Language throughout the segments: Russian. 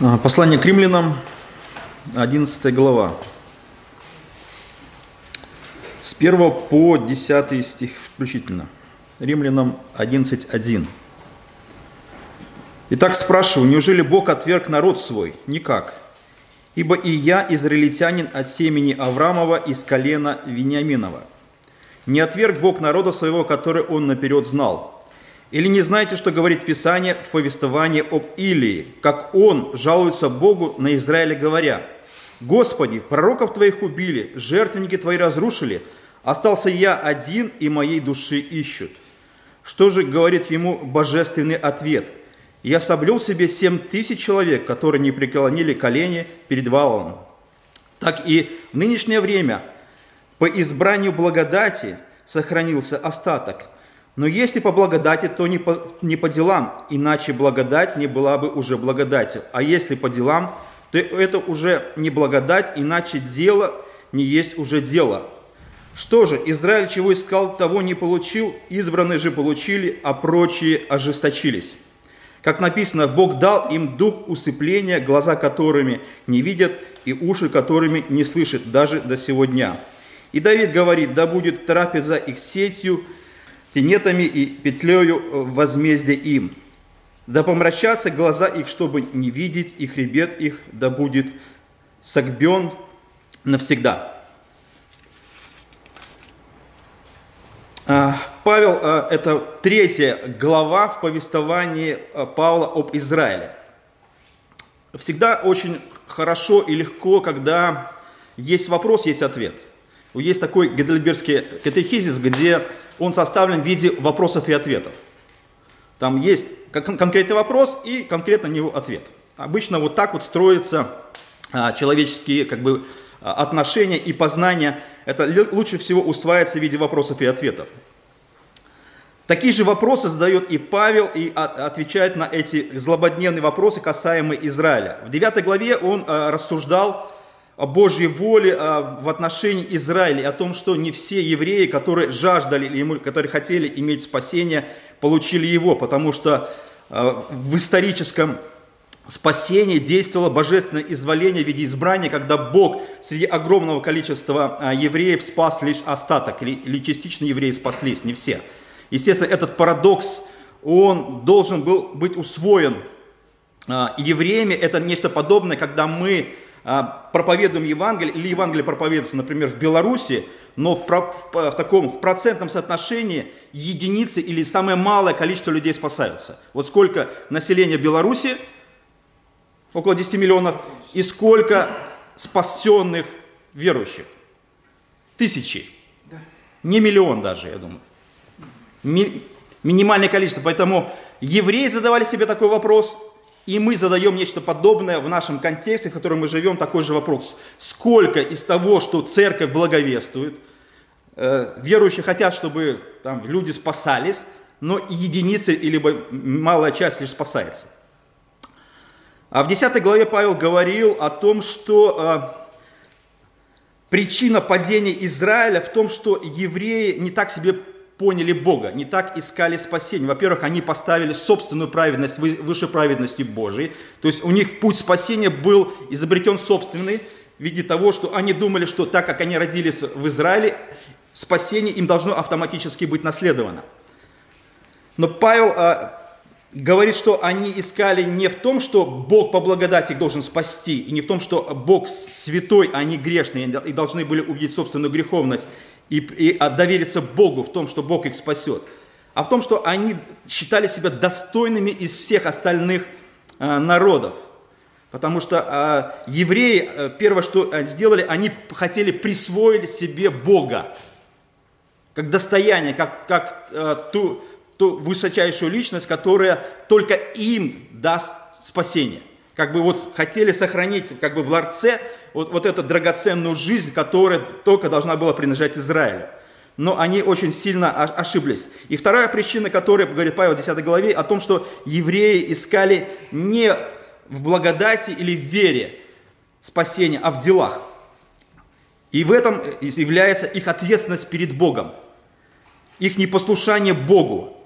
А, Послание к римлянам, 11 глава. С 1 по 10 стих включительно. Римлянам 11.1. Итак, спрашиваю, неужели Бог отверг народ свой? Никак. Ибо и я, израильтянин от семени Авраамова из колена Вениаминова. Не отверг Бог народа своего, который он наперед знал. Или не знаете, что говорит Писание в повествовании об Илии, как он жалуется Богу на Израиле, говоря, «Господи, пророков Твоих убили, жертвенники Твои разрушили, остался я один, и моей души ищут». Что же говорит ему божественный ответ? «Я соблюл себе семь тысяч человек, которые не преклонили колени перед валом». Так и в нынешнее время по избранию благодати сохранился остаток – но если по благодати, то не по, не по делам, иначе благодать не была бы уже благодатью. А если по делам, то это уже не благодать, иначе дело не есть уже дело. Что же, Израиль чего искал, того не получил, избранные же получили, а прочие ожесточились. Как написано, Бог дал им дух усыпления, глаза которыми не видят и уши которыми не слышат даже до сего дня. И Давид говорит, да будет трапеза их сетью, тенетами и петлею э, возмездия им. Да помрачатся глаза их, чтобы не видеть, и хребет их да будет согбен навсегда. А, Павел, а, это третья глава в повествовании а, Павла об Израиле. Всегда очень хорошо и легко, когда есть вопрос, есть ответ. Есть такой Гедельбергский катехизис, где он составлен в виде вопросов и ответов. Там есть конкретный вопрос и конкретно на него ответ. Обычно вот так вот строятся а, человеческие как бы, а, отношения и познания. Это лучше всего усваивается в виде вопросов и ответов. Такие же вопросы задает и Павел, и отвечает на эти злободневные вопросы, касаемые Израиля. В 9 главе он а, рассуждал о Божьей воле в отношении Израиля, о том, что не все евреи, которые жаждали, или которые хотели иметь спасение, получили его, потому что а, в историческом спасении действовало божественное изволение в виде избрания, когда Бог среди огромного количества а, евреев спас лишь остаток, или, частично евреи спаслись, не все. Естественно, этот парадокс, он должен был быть усвоен а, евреями. Это нечто подобное, когда мы проповедуем Евангелие, или Евангелие проповедуется, например, в Беларуси, но в, в, в таком в процентном соотношении единицы или самое малое количество людей спасаются. Вот сколько населения Беларуси, около 10 миллионов, и сколько спасенных верующих? Тысячи. Не миллион даже, я думаю. Ми, минимальное количество. Поэтому евреи задавали себе такой вопрос – и мы задаем нечто подобное в нашем контексте, в котором мы живем, такой же вопрос. Сколько из того, что церковь благовествует, э, верующие хотят, чтобы там, люди спасались, но единицы или малая часть лишь спасается. А в 10 главе Павел говорил о том, что э, причина падения Израиля в том, что евреи не так себе поняли Бога, не так искали спасения. Во-первых, они поставили собственную праведность выше праведности Божией. То есть у них путь спасения был изобретен собственный в виде того, что они думали, что так как они родились в Израиле, спасение им должно автоматически быть наследовано. Но Павел а, говорит, что они искали не в том, что Бог по благодати их должен спасти, и не в том, что Бог святой, а они грешные, и должны были увидеть собственную греховность и, и довериться Богу в том, что Бог их спасет, а в том, что они считали себя достойными из всех остальных э, народов. Потому что э, евреи, э, первое, что сделали, они хотели присвоить себе Бога, как достояние, как, как э, ту, ту высочайшую личность, которая только им даст спасение. Как бы вот хотели сохранить как бы в ларце вот, вот эту драгоценную жизнь, которая только должна была принадлежать Израилю. Но они очень сильно ошиблись. И вторая причина, которая говорит Павел в 10 главе, о том, что евреи искали не в благодати или в вере спасения, а в делах. И в этом является их ответственность перед Богом, их непослушание Богу,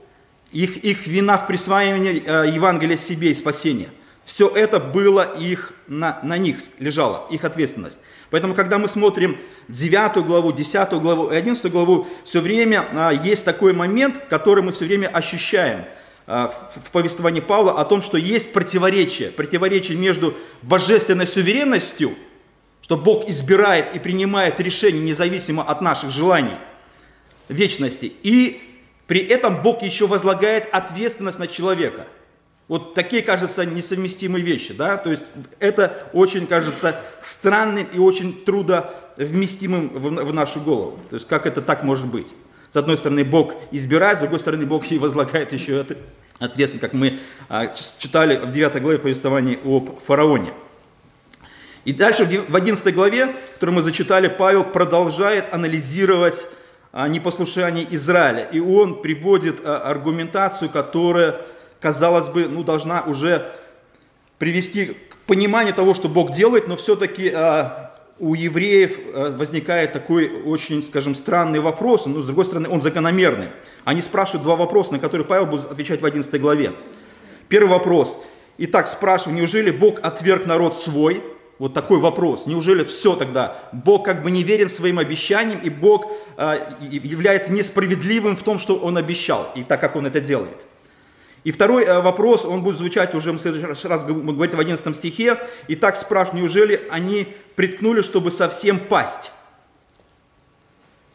их, их вина в присваивании э, Евангелия себе и спасения. Все это было их, на, на них лежало, их ответственность. Поэтому, когда мы смотрим 9 главу, 10 главу и 11 главу, все время а, есть такой момент, который мы все время ощущаем а, в, в повествовании Павла о том, что есть противоречие, противоречие между божественной суверенностью, что Бог избирает и принимает решения независимо от наших желаний, вечности, и при этом Бог еще возлагает ответственность на человека – вот такие, кажется, несовместимые вещи, да, то есть это очень, кажется, странным и очень трудовместимым в, в нашу голову. То есть как это так может быть? С одной стороны, Бог избирает, с другой стороны, Бог и возлагает еще ответственность, как мы а, читали в 9 главе повествовании об фараоне. И дальше в 11 главе, которую мы зачитали, Павел продолжает анализировать а, непослушание Израиля. И он приводит а, аргументацию, которая казалось бы, ну, должна уже привести к пониманию того, что Бог делает, но все-таки а, у евреев а, возникает такой очень, скажем, странный вопрос, но с другой стороны он закономерный. Они спрашивают два вопроса, на которые Павел будет отвечать в 11 главе. Первый вопрос. Итак, спрашиваю, неужели Бог отверг народ свой? Вот такой вопрос. Неужели все тогда? Бог как бы не верен своим обещаниям, и Бог э, является несправедливым в том, что Он обещал, и так как Он это делает. И второй э, вопрос, он будет звучать уже в следующий раз, мы говорим в 11 стихе. И так спрашивают, неужели они приткнули, чтобы совсем пасть?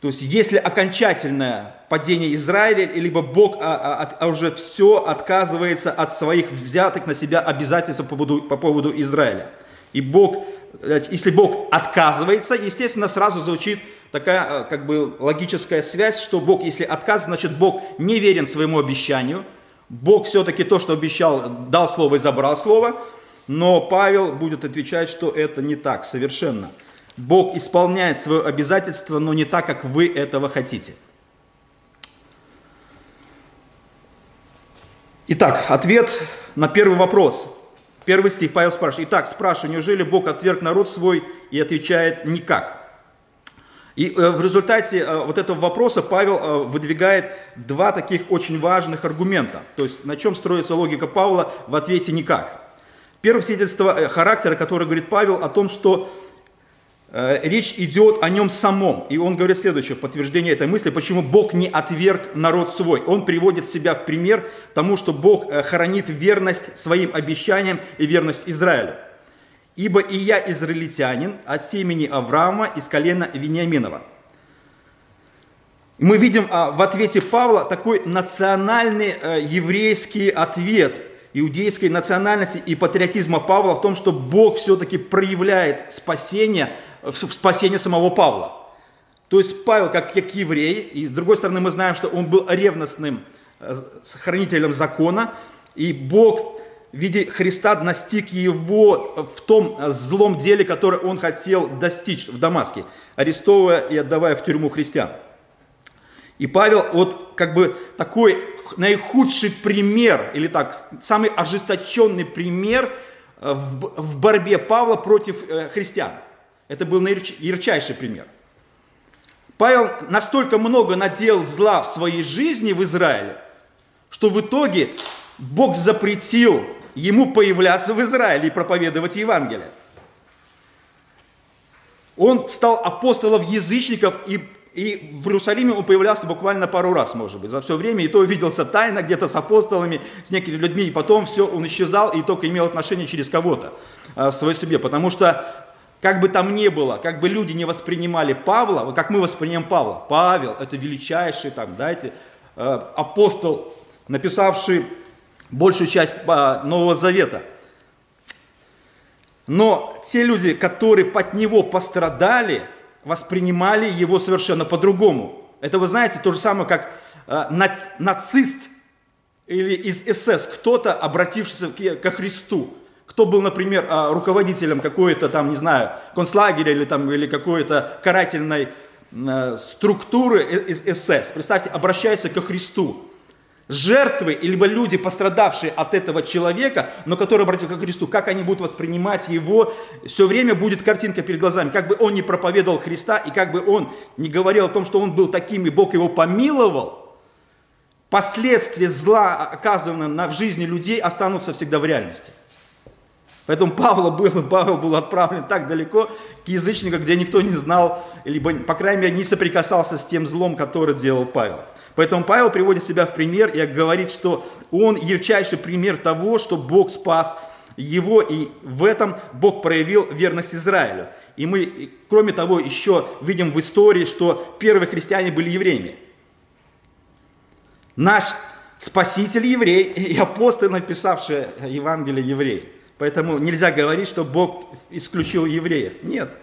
То есть, если окончательное падение Израиля, либо Бог а, а, а уже все отказывается от своих взятых на себя обязательств по поводу, по поводу Израиля. И Бог, э, если Бог отказывается, естественно, сразу звучит такая э, как бы логическая связь, что Бог, если отказывает, значит Бог не верен своему обещанию – Бог все-таки то, что обещал, дал слово и забрал слово, но Павел будет отвечать, что это не так совершенно. Бог исполняет свое обязательство, но не так, как вы этого хотите. Итак, ответ на первый вопрос. Первый стих Павел спрашивает. Итак, спрашиваю, неужели Бог отверг народ свой? И отвечает, никак. И э, в результате э, вот этого вопроса Павел э, выдвигает два таких очень важных аргумента. То есть на чем строится логика Павла в ответе «никак». Первое свидетельство характера, которое говорит Павел о том, что речь идет о нем самом. И он говорит следующее, подтверждение этой мысли, почему Бог не отверг народ свой. Он приводит себя в пример тому, что Бог хранит верность своим обещаниям и верность Израилю. Ибо и я израильтянин от семени Авраама из колена Вениаминова. Мы видим а, в ответе Павла такой национальный э, еврейский ответ иудейской национальности и патриотизма Павла в том, что Бог все-таки проявляет спасение, спасение самого Павла. То есть Павел как, как еврей, и с другой стороны мы знаем, что он был ревностным э, хранителем закона, и Бог в виде Христа настиг его в том злом деле, которое он хотел достичь в Дамаске, арестовывая и отдавая в тюрьму христиан. И Павел, вот как бы такой наихудший пример, или так, самый ожесточенный пример э, в, в борьбе Павла против э, христиан. Это был ярчайший пример. Павел настолько много наделал зла в своей жизни в Израиле, что в итоге Бог запретил ему появляться в Израиле и проповедовать Евангелие. Он стал апостолом язычников, и, и в Иерусалиме он появлялся буквально пару раз, может быть, за все время. И то виделся тайно где-то с апостолами, с некими людьми, и потом все, он исчезал и только имел отношение через кого-то а, в своей судьбе. Потому что как бы там ни было, как бы люди не воспринимали Павла, как мы воспринимаем Павла. Павел – это величайший там, знаете, а, апостол, написавший большую часть а, Нового Завета. Но те люди, которые под него пострадали, воспринимали его совершенно по-другому. Это, вы знаете, то же самое, как э, нацист или из СС, кто-то, обратившийся ко Христу, кто был, например, э, руководителем какой-то там, не знаю, концлагеря или, там, или какой-то карательной э, структуры из СС. Представьте, обращаются ко Христу жертвы, либо люди, пострадавшие от этого человека, но которые обратились к Христу, как они будут воспринимать его, все время будет картинка перед глазами, как бы он не проповедовал Христа, и как бы он не говорил о том, что он был таким, и Бог его помиловал, последствия зла, оказанного на, в жизни людей, останутся всегда в реальности. Поэтому Павла был, Павел был отправлен так далеко к язычникам, где никто не знал, либо, по крайней мере, не соприкасался с тем злом, который делал Павел. Поэтому Павел приводит себя в пример и говорит, что он ярчайший пример того, что Бог спас его, и в этом Бог проявил верность Израилю. И мы, кроме того, еще видим в истории, что первые христиане были евреями. Наш Спаситель еврей и апостол, написавший Евангелие еврей. Поэтому нельзя говорить, что Бог исключил евреев. Нет.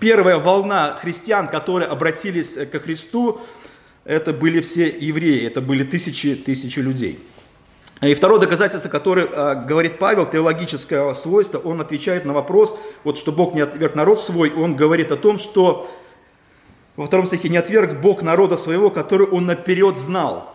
Первая волна христиан, которые обратились ко Христу, это были все евреи, это были тысячи, тысячи людей. И второе доказательство, которое э, говорит Павел, теологическое свойство, он отвечает на вопрос, вот что Бог не отверг народ свой, он говорит о том, что во втором стихе не отверг Бог народа своего, который он наперед знал.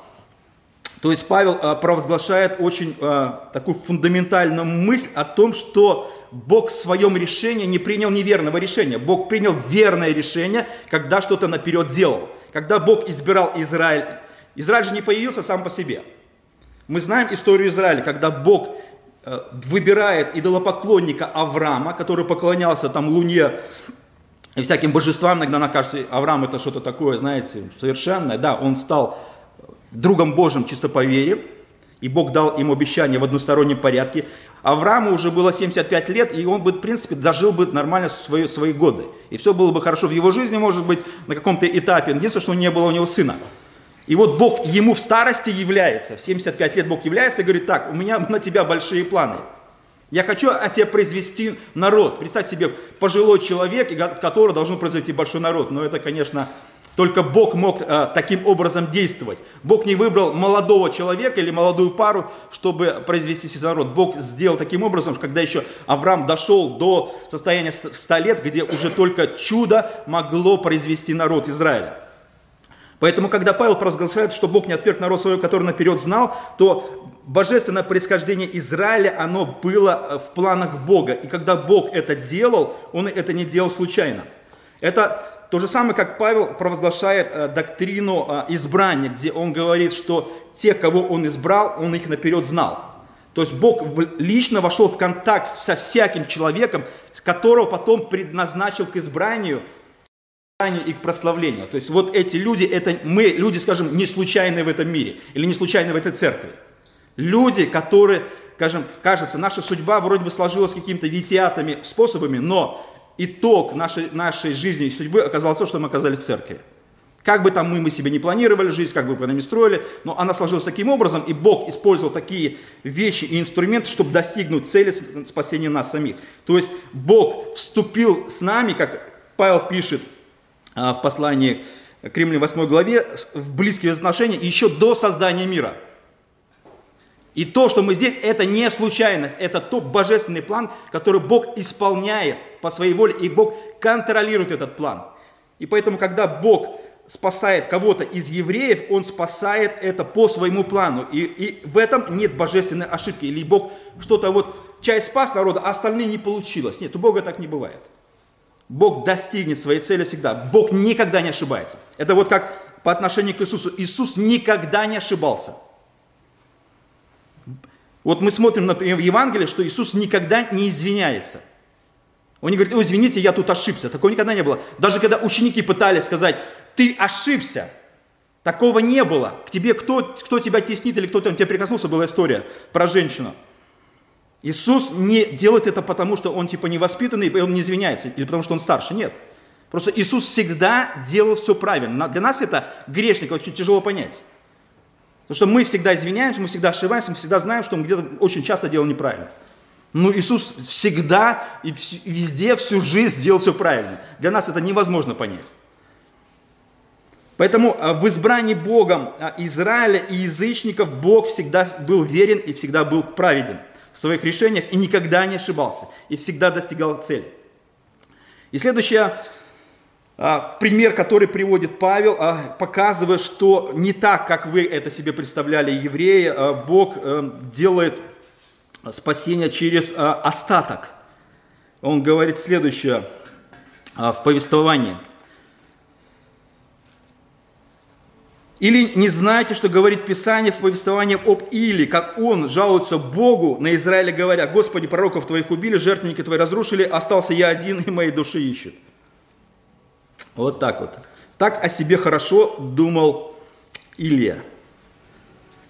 То есть Павел э, провозглашает очень э, такую фундаментальную мысль о том, что Бог в своем решении не принял неверного решения. Бог принял верное решение, когда что-то наперед делал. Когда Бог избирал Израиль, Израиль же не появился сам по себе. Мы знаем историю Израиля, когда Бог э, выбирает идолопоклонника Авраама, который поклонялся там Луне и всяким божествам. Иногда нам кажется, Авраам это что-то такое, знаете, совершенное. Да, он стал другом Божьим чисто по вере, и Бог дал ему обещание в одностороннем порядке. Аврааму уже было 75 лет, и он бы, в принципе, дожил бы нормально свои, свои годы. И все было бы хорошо в его жизни, может быть, на каком-то этапе. Единственное, что не было у него сына. И вот Бог ему в старости является, в 75 лет Бог является и говорит, так, у меня на тебя большие планы. Я хочу от тебя произвести народ. Представь себе, пожилой человек, который должен произвести большой народ. Но это, конечно, только Бог мог э, таким образом действовать. Бог не выбрал молодого человека или молодую пару, чтобы произвести народ. Бог сделал таким образом, что когда еще Авраам дошел до состояния 100 лет, где уже только чудо могло произвести народ Израиля. Поэтому, когда Павел провозглашает, что Бог не отверг народ свой, который наперед знал, то божественное происхождение Израиля, оно было э, в планах Бога. И когда Бог это делал, Он это не делал случайно. Это то же самое, как Павел провозглашает э, доктрину э, избрания, где он говорит, что тех, кого он избрал, он их наперед знал. То есть Бог лично вошел в контакт со всяким человеком, которого потом предназначил к избранию и к прославлению. То есть вот эти люди, это мы, люди, скажем, не случайные в этом мире или не случайные в этой церкви. Люди, которые, скажем, кажется, наша судьба вроде бы сложилась какими-то витиатами способами, но итог нашей, нашей жизни и судьбы оказался то, что мы оказались в церкви. Как бы там мы, мы себе не планировали жизнь, как бы мы не строили, но она сложилась таким образом, и Бог использовал такие вещи и инструменты, чтобы достигнуть цели спасения нас самих. То есть Бог вступил с нами, как Павел пишет а, в послании к Римлянам 8 главе, в близкие отношения еще до создания мира – и то, что мы здесь, это не случайность, это тот божественный план, который Бог исполняет по своей воле, и Бог контролирует этот план. И поэтому, когда Бог спасает кого-то из евреев, Он спасает это по своему плану. И, и в этом нет божественной ошибки. Или Бог что-то вот, часть спас народа, а остальные не получилось. Нет, у Бога так не бывает. Бог достигнет своей цели всегда. Бог никогда не ошибается. Это вот как по отношению к Иисусу. Иисус никогда не ошибался. Вот мы смотрим, например, в Евангелии, что Иисус никогда не извиняется. Он не говорит, ой, извините, я тут ошибся. Такого никогда не было. Даже когда ученики пытались сказать, ты ошибся, такого не было. К тебе кто, кто тебя теснит или кто там тебе прикоснулся, была история про женщину. Иисус не делает это потому, что он типа невоспитанный, и он не извиняется, или потому что он старше. Нет. Просто Иисус всегда делал все правильно. Для нас это грешник очень тяжело понять. Потому что мы всегда извиняемся, мы всегда ошибаемся, мы всегда знаем, что мы где-то очень часто делаем неправильно. Но Иисус всегда и везде, всю жизнь делал все правильно. Для нас это невозможно понять. Поэтому а, в избрании Богом а, Израиля и язычников Бог всегда был верен и всегда был праведен в своих решениях и никогда не ошибался, и всегда достигал цели. И следующая а, пример, который приводит Павел, а, показывает, что не так, как вы это себе представляли, евреи, а, Бог э, делает спасение через остаток. Он говорит следующее в повествовании. Или не знаете, что говорит Писание в повествовании об Или, как он жалуется Богу на Израиле, говоря, «Господи, пророков твоих убили, жертвенники твои разрушили, остался я один, и моей души ищут». Вот так вот. Так о себе хорошо думал Илья.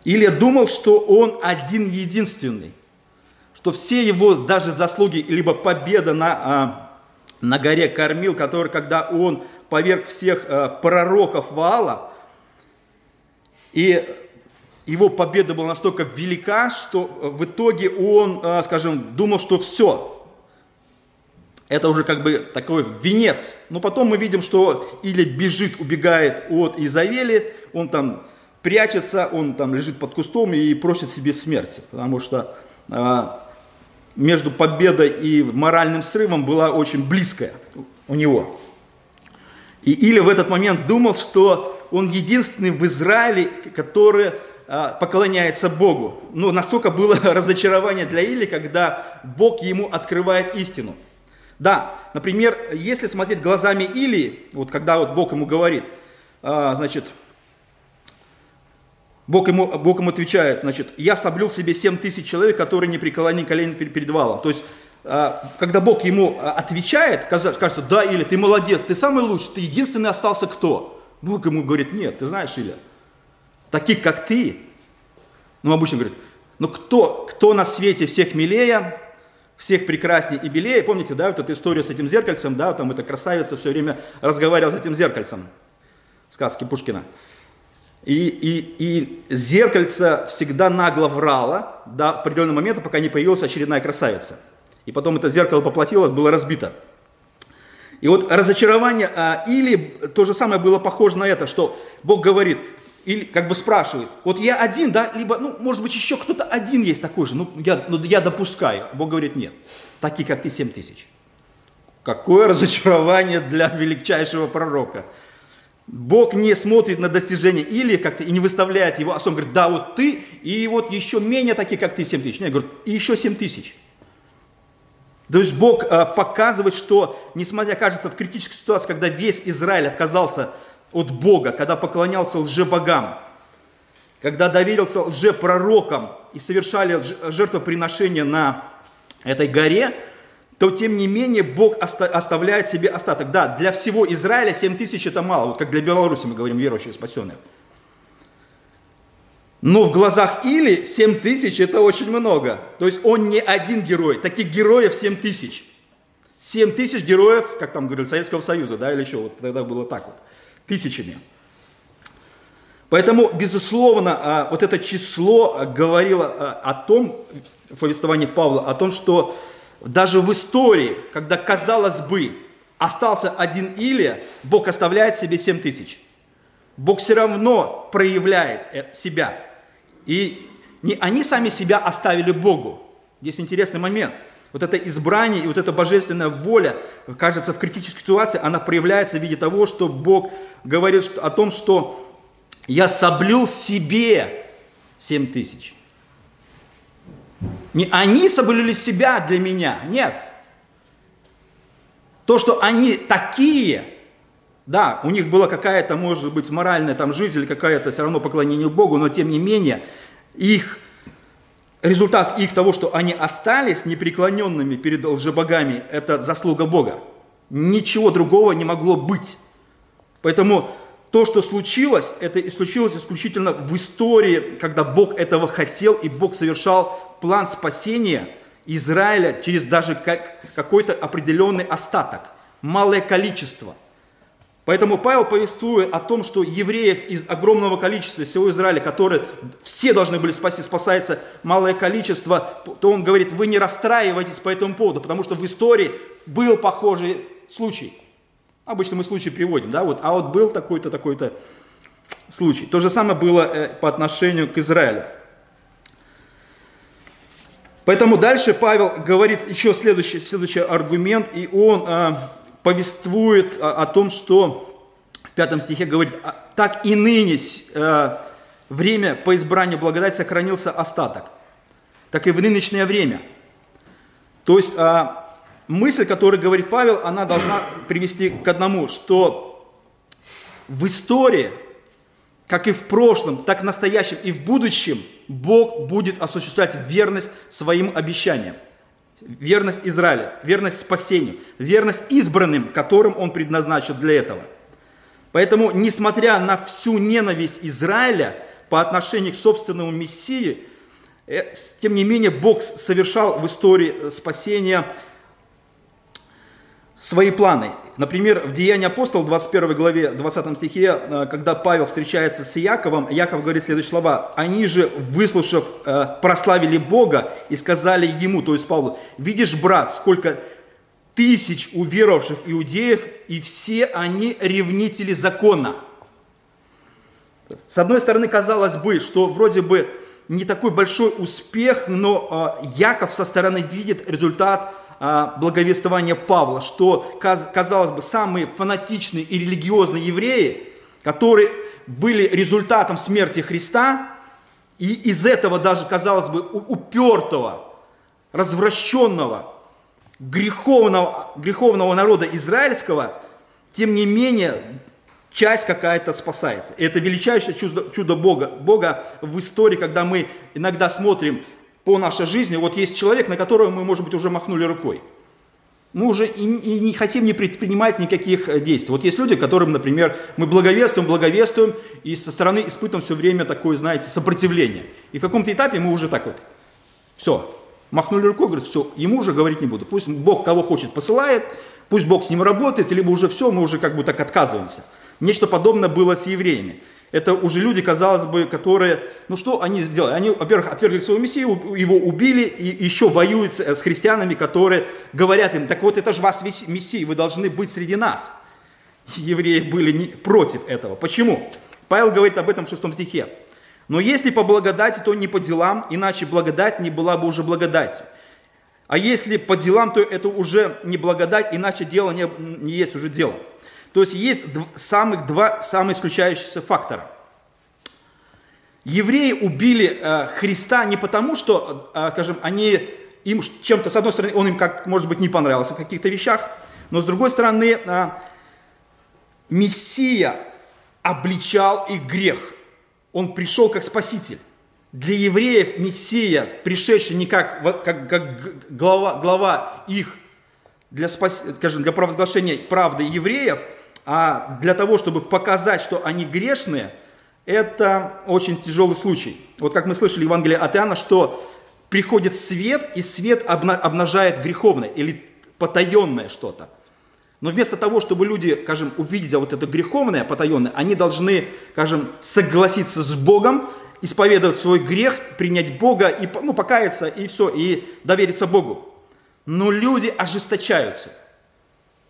Илья думал, что он один единственный, что все его даже заслуги, либо победа на, а, на горе Кормил, который, когда он поверг всех а, пророков Ваала, и его победа была настолько велика, что в итоге он, а, скажем, думал, что все, это уже как бы такой венец. Но потом мы видим, что или бежит, убегает от Изавели, он там прячется, он там лежит под кустом и просит себе смерти, потому что а, между победой и моральным срывом была очень близкая у него. И Или в этот момент думал, что он единственный в Израиле, который а, поклоняется Богу. Но настолько было разочарование для Или, когда Бог ему открывает истину. Да, например, если смотреть глазами Или, вот когда вот Бог ему говорит, а, значит, Бог ему, Бог ему отвечает, значит, я соблюл себе 7 тысяч человек, которые не преклонили колени перед валом. То есть, а, когда Бог ему отвечает, кажется, да, или ты молодец, ты самый лучший, ты единственный остался кто? Бог ему говорит, нет, ты знаешь, Илья, таких, как ты, ну, обычно говорят, ну, кто, кто на свете всех милее, всех прекраснее и белее, помните, да, вот эту историю с этим зеркальцем, да, там эта красавица все время разговаривала с этим зеркальцем, сказки Пушкина. И, и, и зеркальце всегда нагло врало до определенного момента, пока не появилась очередная красавица. И потом это зеркало поплатилось, было разбито. И вот разочарование, а, или то же самое было похоже на это, что Бог говорит, или как бы спрашивает, вот я один, да, либо, ну, может быть, еще кто-то один есть такой же, ну, я, ну, я допускаю. Бог говорит, нет, такие, как ты, семь тысяч. Какое разочарование для величайшего пророка. Бог не смотрит на достижение или как-то и не выставляет его, а он говорит, да, вот ты, и вот еще менее такие, как ты, семь тысяч. Нет, говорит, и еще семь тысяч. То есть Бог э, показывает, что, несмотря, кажется, в критической ситуации, когда весь Израиль отказался от Бога, когда поклонялся лжебогам, когда доверился лжепророкам и совершали жертвоприношения на этой горе, то тем не менее Бог оставляет себе остаток. Да, для всего Израиля 7 тысяч это мало, вот как для Беларуси мы говорим, верующие, спасенные. Но в глазах Или 7 тысяч это очень много. То есть он не один герой. Таких героев 7 тысяч. 7 тысяч героев, как там говорили, Советского Союза, да, или еще, вот тогда было так вот, тысячами. Поэтому, безусловно, а, вот это число говорило а, о том, в повествовании Павла, о том, что даже в истории, когда, казалось бы, остался один Илия, Бог оставляет себе 7 тысяч. Бог все равно проявляет э, себя. И не они сами себя оставили Богу. Здесь интересный момент. Вот это избрание и вот эта божественная воля, кажется, в критической ситуации, она проявляется в виде того, что Бог говорит о том, что я соблюл себе 7 тысяч. Не они соблюли себя для меня, нет. То, что они такие, да, у них была какая-то, может быть, моральная там жизнь или какая-то все равно поклонение Богу, но тем не менее, их результат их того, что они остались непреклоненными перед лжебогами, это заслуга Бога. Ничего другого не могло быть. Поэтому то, что случилось, это и случилось исключительно в истории, когда Бог этого хотел, и Бог совершал план спасения Израиля через даже какой-то определенный остаток, малое количество – Поэтому Павел повествует о том, что евреев из огромного количества всего Израиля, которые все должны были спасти, спасается малое количество, то он говорит, вы не расстраивайтесь по этому поводу, потому что в истории был похожий случай. Обычно мы случай приводим, да, вот, а вот был такой-то, такой-то случай. То же самое было э, по отношению к Израилю. Поэтому дальше Павел говорит еще следующий, следующий аргумент, и он э, повествует о, о том, что в пятом стихе говорит, «А так и ныне э, время по избранию благодати сохранился остаток, так и в нынешнее время. То есть э, мысль, которую говорит Павел, она должна привести к одному, что в истории как и в прошлом, так и в настоящем и в будущем Бог будет осуществлять верность своим обещаниям. Верность Израиля, верность спасению, верность избранным, которым Он предназначил для этого. Поэтому, несмотря на всю ненависть Израиля по отношению к собственному Мессии, э, тем не менее Бог совершал в истории спасения свои планы. Например, в Деянии апостол, 21 главе, 20 стихе, э, когда Павел встречается с Яковом, Яков говорит следующие слова. «Они же, выслушав, э, прославили Бога и сказали ему, то есть Павлу, видишь, брат, сколько тысяч уверовавших иудеев, и все они ревнители закона». С одной стороны, казалось бы, что вроде бы не такой большой успех, но э, Яков со стороны видит результат благовествования Павла, что, казалось бы, самые фанатичные и религиозные евреи, которые были результатом смерти Христа, и из этого даже, казалось бы, упертого, развращенного, греховного, греховного народа израильского, тем не менее, часть какая-то спасается. И это величайшее чудо, чудо Бога, Бога в истории, когда мы иногда смотрим по нашей жизни, вот есть человек, на которого мы, может быть, уже махнули рукой. Мы уже и, и не хотим не предпринимать никаких э, действий. Вот есть люди, которым, например, мы благовествуем, благовествуем, и со стороны испытываем все время такое, знаете, сопротивление. И в каком-то этапе мы уже так вот, все, махнули рукой, говорят, все, ему уже говорить не буду. Пусть Бог кого хочет посылает, пусть Бог с ним работает, либо уже все, мы уже как бы так отказываемся. Нечто подобное было с евреями. Это уже люди, казалось бы, которые, ну что они сделали? Они, во-первых, отвергли своего Мессию, его убили и еще воюют с христианами, которые говорят им, так вот это же вас Мессия, вы должны быть среди нас. Евреи были не, против этого. Почему? Павел говорит об этом в шестом стихе. Но если по благодати, то не по делам, иначе благодать не была бы уже благодатью. А если по делам, то это уже не благодать, иначе дело не, не есть уже дело. То есть есть самых два самых исключающихся фактора. Евреи убили э, Христа не потому, что, э, скажем, они им чем-то, с одной стороны, он им, как, может быть, не понравился в каких-то вещах, но с другой стороны, э, Мессия обличал их грех. Он пришел как спаситель. Для евреев Мессия, пришедший не как, как, как глава, глава их, для, спас, скажем, для провозглашения правды евреев – а для того, чтобы показать, что они грешные, это очень тяжелый случай. Вот как мы слышали в Евангелии от Иоанна, что приходит свет, и свет обнажает греховное или потаенное что-то. Но вместо того, чтобы люди, скажем, увидя вот это греховное, потаенное, они должны, скажем, согласиться с Богом, исповедовать свой грех, принять Бога, и, ну, покаяться, и все, и довериться Богу. Но люди ожесточаются –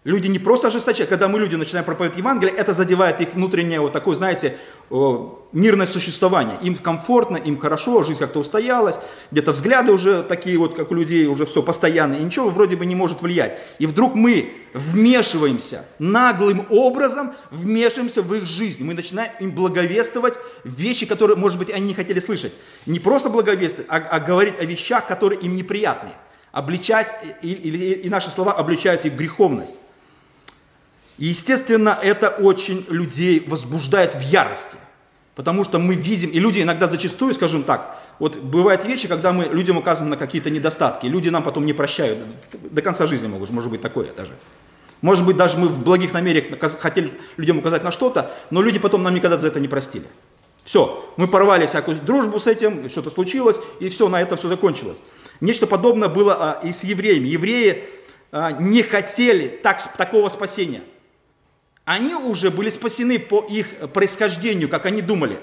Люди не просто ожесточают, когда мы люди начинаем проповедовать Евангелие, это задевает их внутреннее вот такое, знаете, мирное существование. Им комфортно, им хорошо, жизнь как-то устоялась, где-то взгляды уже такие вот, как у людей, уже все постоянно, и ничего вроде бы не может влиять. И вдруг мы вмешиваемся, наглым образом вмешиваемся в их жизнь. Мы начинаем им благовествовать вещи, которые, может быть, они не хотели слышать. Не просто благовествовать, а, а говорить о вещах, которые им неприятны. Обличать, и, и, и наши слова обличают их греховность. И, естественно, это очень людей возбуждает в ярости. Потому что мы видим, и люди иногда зачастую, скажем так, вот бывают вещи, когда мы людям указываем на какие-то недостатки, люди нам потом не прощают, до конца жизни могут, может быть такое даже. Может быть, даже мы в благих намерениях хотели людям указать на что-то, но люди потом нам никогда за это не простили. Все, мы порвали всякую дружбу с этим, что-то случилось, и все, на этом все закончилось. Нечто подобное было а, и с евреями. Евреи а, не хотели так, такого спасения – они уже были спасены по их происхождению, как они думали.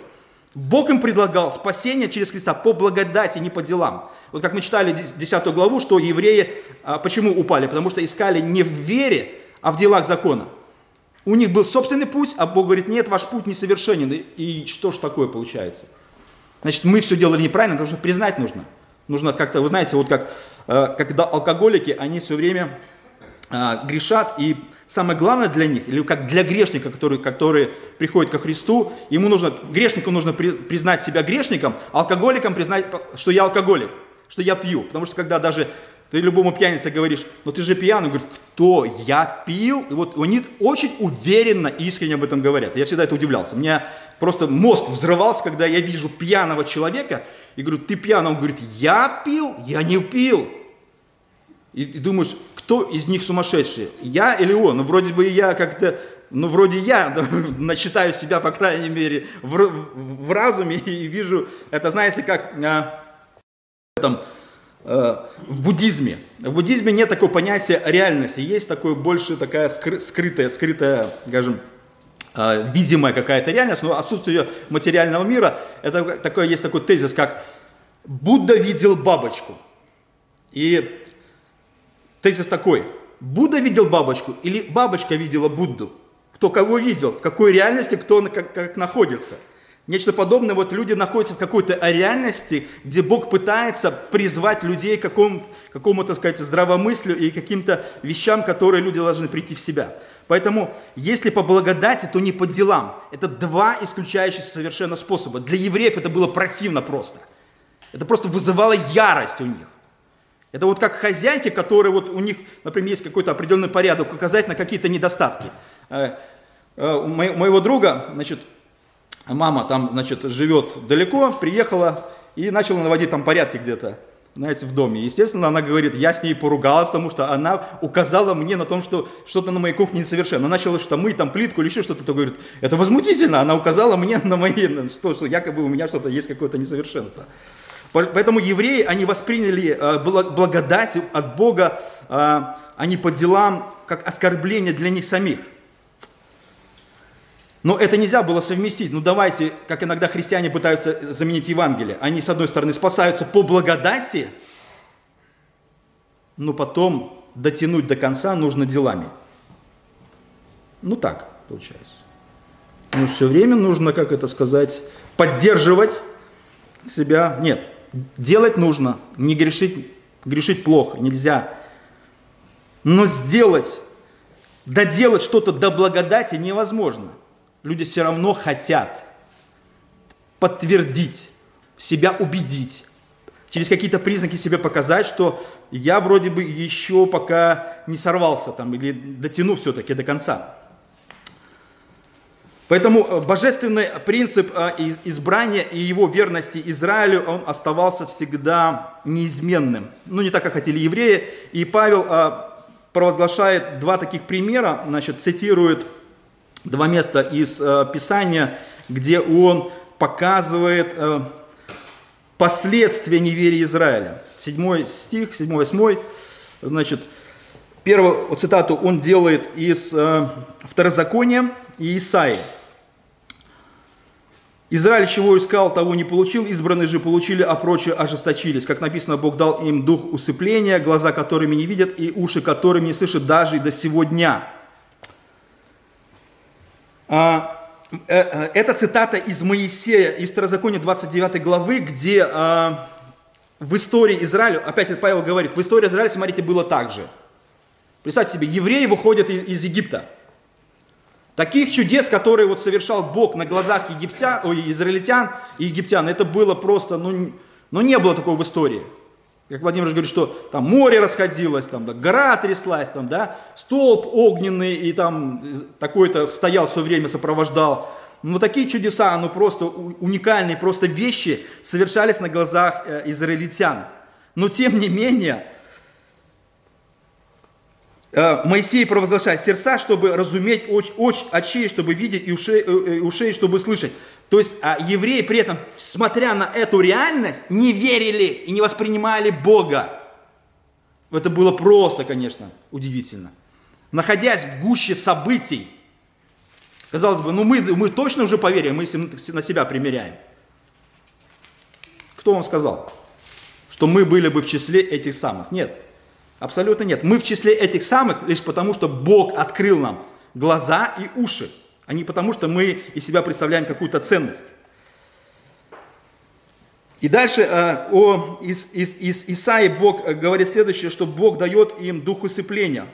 Бог им предлагал спасение через Христа по благодати, не по делам. Вот как мы читали 10 главу, что евреи а, почему упали? Потому что искали не в вере, а в делах закона. У них был собственный путь, а Бог говорит, нет, ваш путь несовершенен. И что ж такое получается? Значит, мы все делали неправильно, потому что признать нужно. Нужно как-то, вы знаете, вот как, э, когда алкоголики, они все время а, грешат и Самое главное для них, или как для грешника, который, который приходит ко Христу, ему нужно, грешнику нужно признать себя грешником, алкоголиком признать, что я алкоголик, что я пью. Потому что когда даже ты любому пьянице говоришь, но ты же пьяный, он говорит, кто? Я пил? И вот они очень уверенно и искренне об этом говорят. Я всегда это удивлялся. Мне просто мозг взрывался, когда я вижу пьяного человека и говорю, ты пьяный. Он говорит, я пил? Я не пил. И, и думаешь, кто из них сумасшедший? Я или он? Ну, вроде бы я как-то, ну, вроде я начитаю себя, по крайней мере, в, в разуме и вижу, это, знаете, как а, там, э, в буддизме. В буддизме нет такого понятия реальности, есть такое больше такая скрытая, скрытая, скажем, э, видимая какая-то реальность, но отсутствие материального мира, это такое, есть такой тезис, как Будда видел бабочку. И тезис такой, Будда видел бабочку или бабочка видела Будду? Кто кого видел, в какой реальности кто как, как находится – Нечто подобное, вот люди находятся в какой-то реальности, где Бог пытается призвать людей к какому, какому так сказать, здравомыслию и каким-то вещам, которые люди должны прийти в себя. Поэтому, если по благодати, то не по делам. Это два исключающихся совершенно способа. Для евреев это было противно просто. Это просто вызывало ярость у них. Это вот как хозяйки, которые вот у них, например, есть какой-то определенный порядок, указать на какие-то недостатки. Э, э, у моего друга, значит, мама там, значит, живет далеко, приехала и начала наводить там порядки где-то, знаете, в доме. Естественно, она говорит, я с ней поругала, потому что она указала мне на том, что что-то на моей кухне несовершенно. Она начала что мыть там плитку или еще что-то, то говорит, это возмутительно, она указала мне на мои, что, что якобы у меня что-то есть какое-то несовершенство. Поэтому евреи, они восприняли э, благодать от Бога, э, они по делам, как оскорбление для них самих – но это нельзя было совместить. Ну давайте, как иногда христиане пытаются заменить Евангелие. Они, с одной стороны, спасаются по благодати, но потом дотянуть до конца нужно делами. Ну так получается. Ну все время нужно, как это сказать, поддерживать себя. Нет, делать нужно, не грешить, грешить плохо, нельзя. Но сделать, доделать что-то до благодати невозможно – люди все равно хотят подтвердить, себя убедить, через какие-то признаки себе показать, что я вроде бы еще пока не сорвался там или дотяну все-таки до конца. Поэтому э, божественный принцип э, избрания и его верности Израилю, он оставался всегда неизменным. Ну, не так, как хотели евреи. И Павел э, провозглашает два таких примера, значит, цитирует два места из Писания, где он показывает последствия неверия Израиля. Седьмой стих, седьмой, восьмой, значит, первую цитату он делает из Второзакония и Исаии. Израиль чего искал, того не получил, избранные же получили, а прочие ожесточились. Как написано, Бог дал им дух усыпления, глаза которыми не видят и уши которыми не слышат даже и до сего дня. А, э, э, это цитата из Моисея, из Второзакония 29 главы, где а, в истории Израиля, опять Павел говорит, в истории Израиля, смотрите, было так же. Представьте себе, евреи выходят из Египта. Таких чудес, которые вот совершал Бог на глазах египтян, ой, израильтян и египтян, это было просто, ну, ну не было такого в истории. Как Владимир говорит, что там море расходилось, там, да, гора тряслась, там, да, столб огненный и там такой-то стоял все время, сопровождал. Но такие чудеса, ну просто уникальные, просто вещи совершались на глазах э, израильтян. Но тем не менее, Моисей провозглашает сердца, чтобы разуметь, оч, оч, очей, чтобы видеть, и ушей, э, ушей, чтобы слышать. То есть а евреи при этом, смотря на эту реальность, не верили и не воспринимали Бога. Это было просто, конечно, удивительно. Находясь в гуще событий, казалось бы, ну мы, мы точно уже поверим, мы на себя примеряем. Кто вам сказал, что мы были бы в числе этих самых? Нет, абсолютно нет. Мы в числе этих самых лишь потому, что Бог открыл нам глаза и уши а не потому, что мы из себя представляем какую-то ценность. И дальше э, о, из, из, из Исаи Бог э, говорит следующее, что Бог дает им дух усыпления.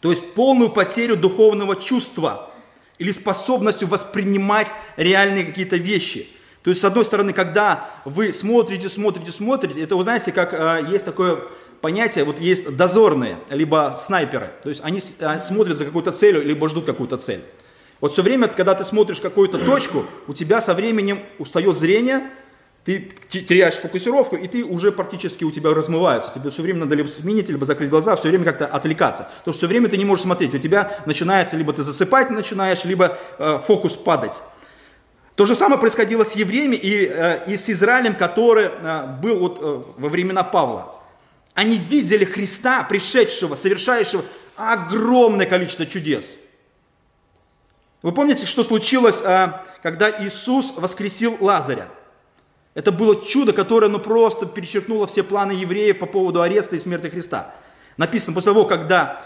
То есть полную потерю духовного чувства или способностью воспринимать реальные какие-то вещи. То есть, с одной стороны, когда вы смотрите, смотрите, смотрите, это, вы знаете, как э, есть такое понятие, вот есть дозорные, либо снайперы. То есть, они смотрят за какую-то целью, либо ждут какую-то цель. Вот все время, когда ты смотришь какую-то точку, у тебя со временем устает зрение, ты теряешь фокусировку, и ты уже практически у тебя размывается. Тебе все время надо либо сменить, либо закрыть глаза, все время как-то отвлекаться. Потому что все время ты не можешь смотреть. У тебя начинается, либо ты засыпать начинаешь, либо э, фокус падать. То же самое происходило с евреями и, э, и с Израилем, который э, был вот, э, во времена Павла. Они видели Христа, пришедшего, совершающего огромное количество чудес. Вы помните, что случилось, э, когда Иисус воскресил Лазаря? Это было чудо, которое ну, просто перечеркнуло все планы евреев по поводу ареста и смерти Христа. Написано, после того, когда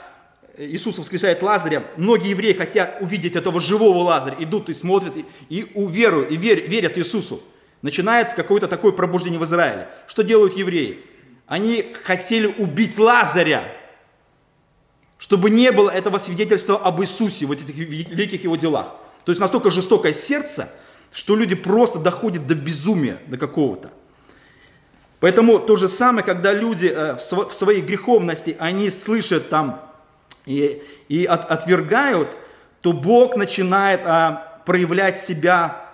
Иисус воскресяет Лазаря, многие евреи хотят увидеть этого живого Лазаря, идут и смотрят, и, и уверуют, и верят, верят Иисусу. Начинает какое-то такое пробуждение в Израиле. Что делают евреи? Они хотели убить Лазаря, чтобы не было этого свидетельства об Иисусе, вот этих великих его делах. То есть настолько жестокое сердце – что люди просто доходят до безумия, до какого-то. Поэтому то же самое, когда люди э, в своей греховности, они слышат там и, и от, отвергают, то Бог начинает а, проявлять себя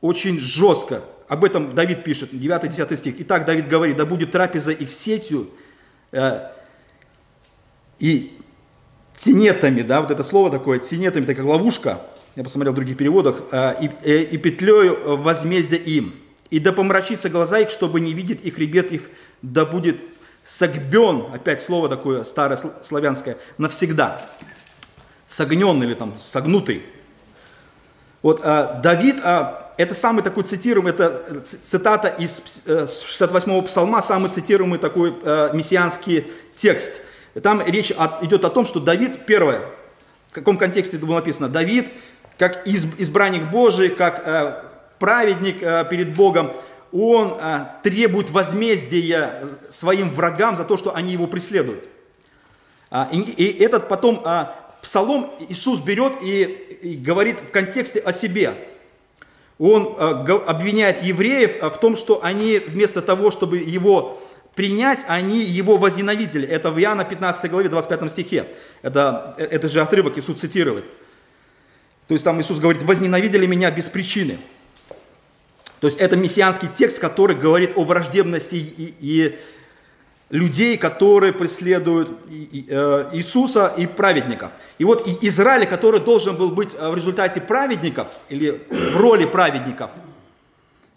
очень жестко. Об этом Давид пишет, 9-10 стих. Итак, Давид говорит, да будет трапеза их сетью э, и тенетами, да, вот это слово такое, тенетами, такая ловушка – я посмотрел в других переводах, «А, и, э, и петлею возмездия им. И да помрачится глаза их, чтобы не видеть их хребет их, да будет согбен, опять слово такое старое славянское, навсегда. Согнен или там согнутый. Вот а, Давид, а, это самый такой цитируемый, это цитата из 68-го э, псалма, самый цитируемый такой а, мессианский текст. Там речь идет о том, что Давид, первое, в каком контексте это было написано, Давид как избранник Божий, как э, праведник э, перед Богом, он э, требует возмездия своим врагам за то, что они его преследуют. А, и этот потом псалом Иисус берет и говорит в контексте о себе. Он обвиняет евреев в том, что они вместо того, чтобы его принять, они его возненавидели. Это в Иоанна 15 главе 25 стихе. Это, это же отрывок Иисус цитирует. То есть там Иисус говорит, возненавидели меня без причины. То есть это мессианский текст, который говорит о враждебности и, и людей, которые преследуют э, Иисуса и праведников. И вот Израиль, который должен был быть э, в результате праведников или в роли праведников –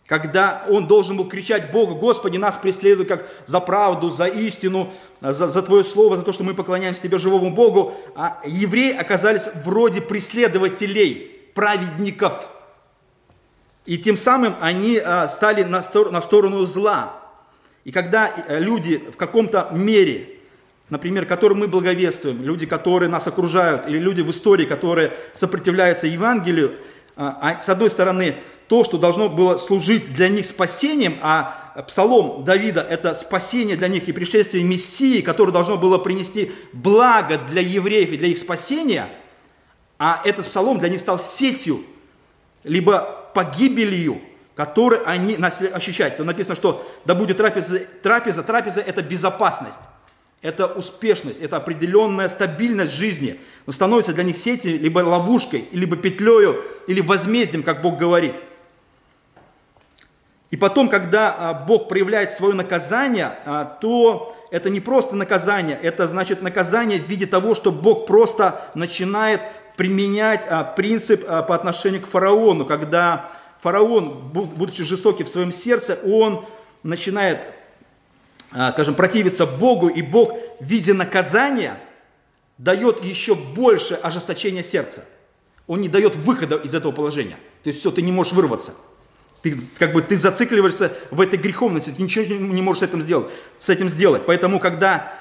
когда он должен был кричать Богу, Господи, нас преследуют как за правду, за истину, за, за Твое Слово, за то, что мы поклоняемся Тебе, живому Богу, а евреи оказались вроде преследователей, праведников. И тем самым они стали на, на сторону зла. И когда э, люди в каком-то мере, например, которым мы благовествуем, люди, которые нас окружают, или люди в истории, которые сопротивляются Евангелию, а, а с одной стороны, то, что должно было служить для них спасением, а псалом Давида – это спасение для них и пришествие Мессии, которое должно было принести благо для евреев и для их спасения, а этот псалом для них стал сетью, либо погибелью, которой они начали ощущать. Там написано, что да будет трапеза, трапеза, трапеза – это безопасность. Это успешность, это определенная стабильность жизни. Но становится для них сетью, либо ловушкой, либо петлею, или возмездием, как Бог говорит – и потом, когда а, Бог проявляет свое наказание, а, то это не просто наказание, это значит наказание в виде того, что Бог просто начинает применять а, принцип по отношению к фараону, когда фараон, будучи жестокий в своем сердце, он начинает, скажем, противиться Богу, и Бог в виде наказания дает еще больше ожесточения сердца. Он не дает выхода из этого положения. То есть все, ты не можешь вырваться. Ты, как бы, ты зацикливаешься в этой греховности, ты ничего не можешь с этим сделать. С этим сделать. Поэтому, когда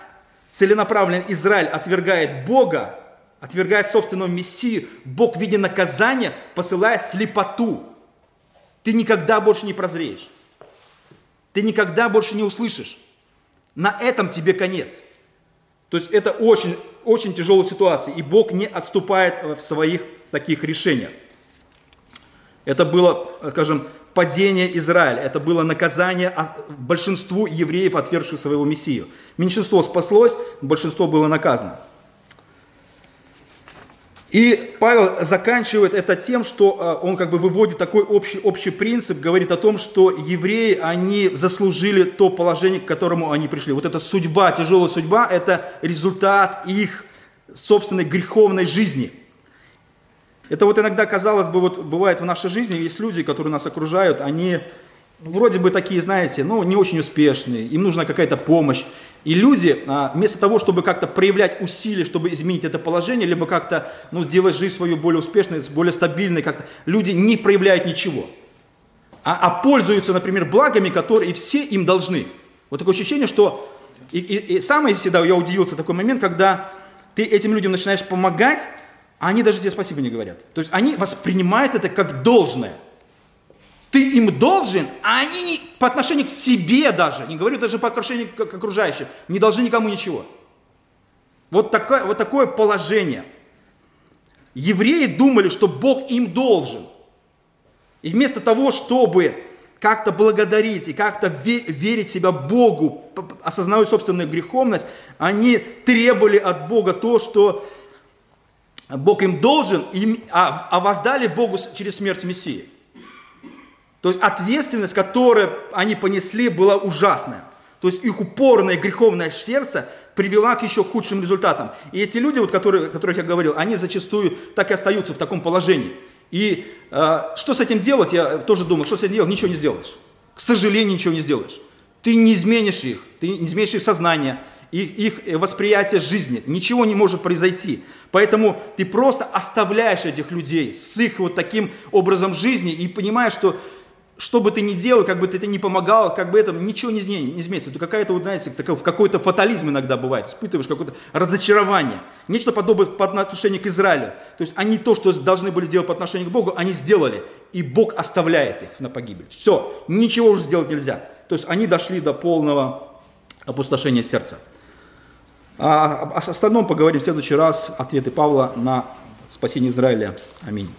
целенаправленно Израиль отвергает Бога, отвергает собственного Мессию, Бог в виде наказания посылает слепоту. Ты никогда больше не прозреешь. Ты никогда больше не услышишь. На этом тебе конец. То есть это очень, очень тяжелая ситуация. И Бог не отступает в своих таких решениях. Это было, скажем, падение Израиля. Это было наказание большинству евреев, отвергших своего Мессию. Меньшинство спаслось, большинство было наказано. И Павел заканчивает это тем, что он как бы выводит такой общий, общий принцип, говорит о том, что евреи, они заслужили то положение, к которому они пришли. Вот эта судьба, тяжелая судьба, это результат их собственной греховной жизни. Это вот иногда, казалось бы, вот бывает в нашей жизни, есть люди, которые нас окружают, они вроде бы такие, знаете, ну, не очень успешные, им нужна какая-то помощь. И люди, а, вместо того, чтобы как-то проявлять усилия, чтобы изменить это положение, либо как-то ну, сделать жизнь свою более успешной, более стабильной, как-то, люди не проявляют ничего. А, а пользуются, например, благами, которые все им должны. Вот такое ощущение, что... И, и, и самое всегда я удивился такой момент, когда ты этим людям начинаешь помогать, а они даже тебе спасибо не говорят. То есть они воспринимают это как должное – ты им должен, а они не, по отношению к себе даже, не говорю даже по отношению к, к окружающим, не должны никому ничего. Вот такое, вот такое положение. Евреи думали, что Бог им должен. И вместо того, чтобы как-то благодарить и как-то верить себя Богу, осознавая собственную греховность, они требовали от Бога то, что Бог им должен, а, а воздали Богу через смерть Мессии. То есть ответственность, которую они понесли, была ужасная. То есть их упорное греховное сердце привела к еще худшим результатам. И эти люди, вот, которые, о которых я говорил, они зачастую так и остаются в таком положении. И э, что с этим делать, я тоже думал, что с этим делать, ничего не сделаешь. К сожалению, ничего не сделаешь. Ты не изменишь их, ты не изменишь их сознание, их, их восприятие жизни. Ничего не может произойти. Поэтому ты просто оставляешь этих людей с их вот таким образом жизни и понимаешь, что что бы ты ни делал, как бы ты ни помогал, как бы это ничего не, не, изменится. Это какая-то, вот, знаете, такой, какой-то фатализм иногда бывает. Испытываешь какое-то разочарование. Нечто подобное по отношению к Израилю. То есть они то, что должны были сделать по отношению к Богу, они сделали. И Бог оставляет их на погибель. Все, ничего уже сделать нельзя. То есть они дошли до полного опустошения сердца. А о остальном поговорим в следующий раз. Ответы Павла на спасение Израиля. Аминь.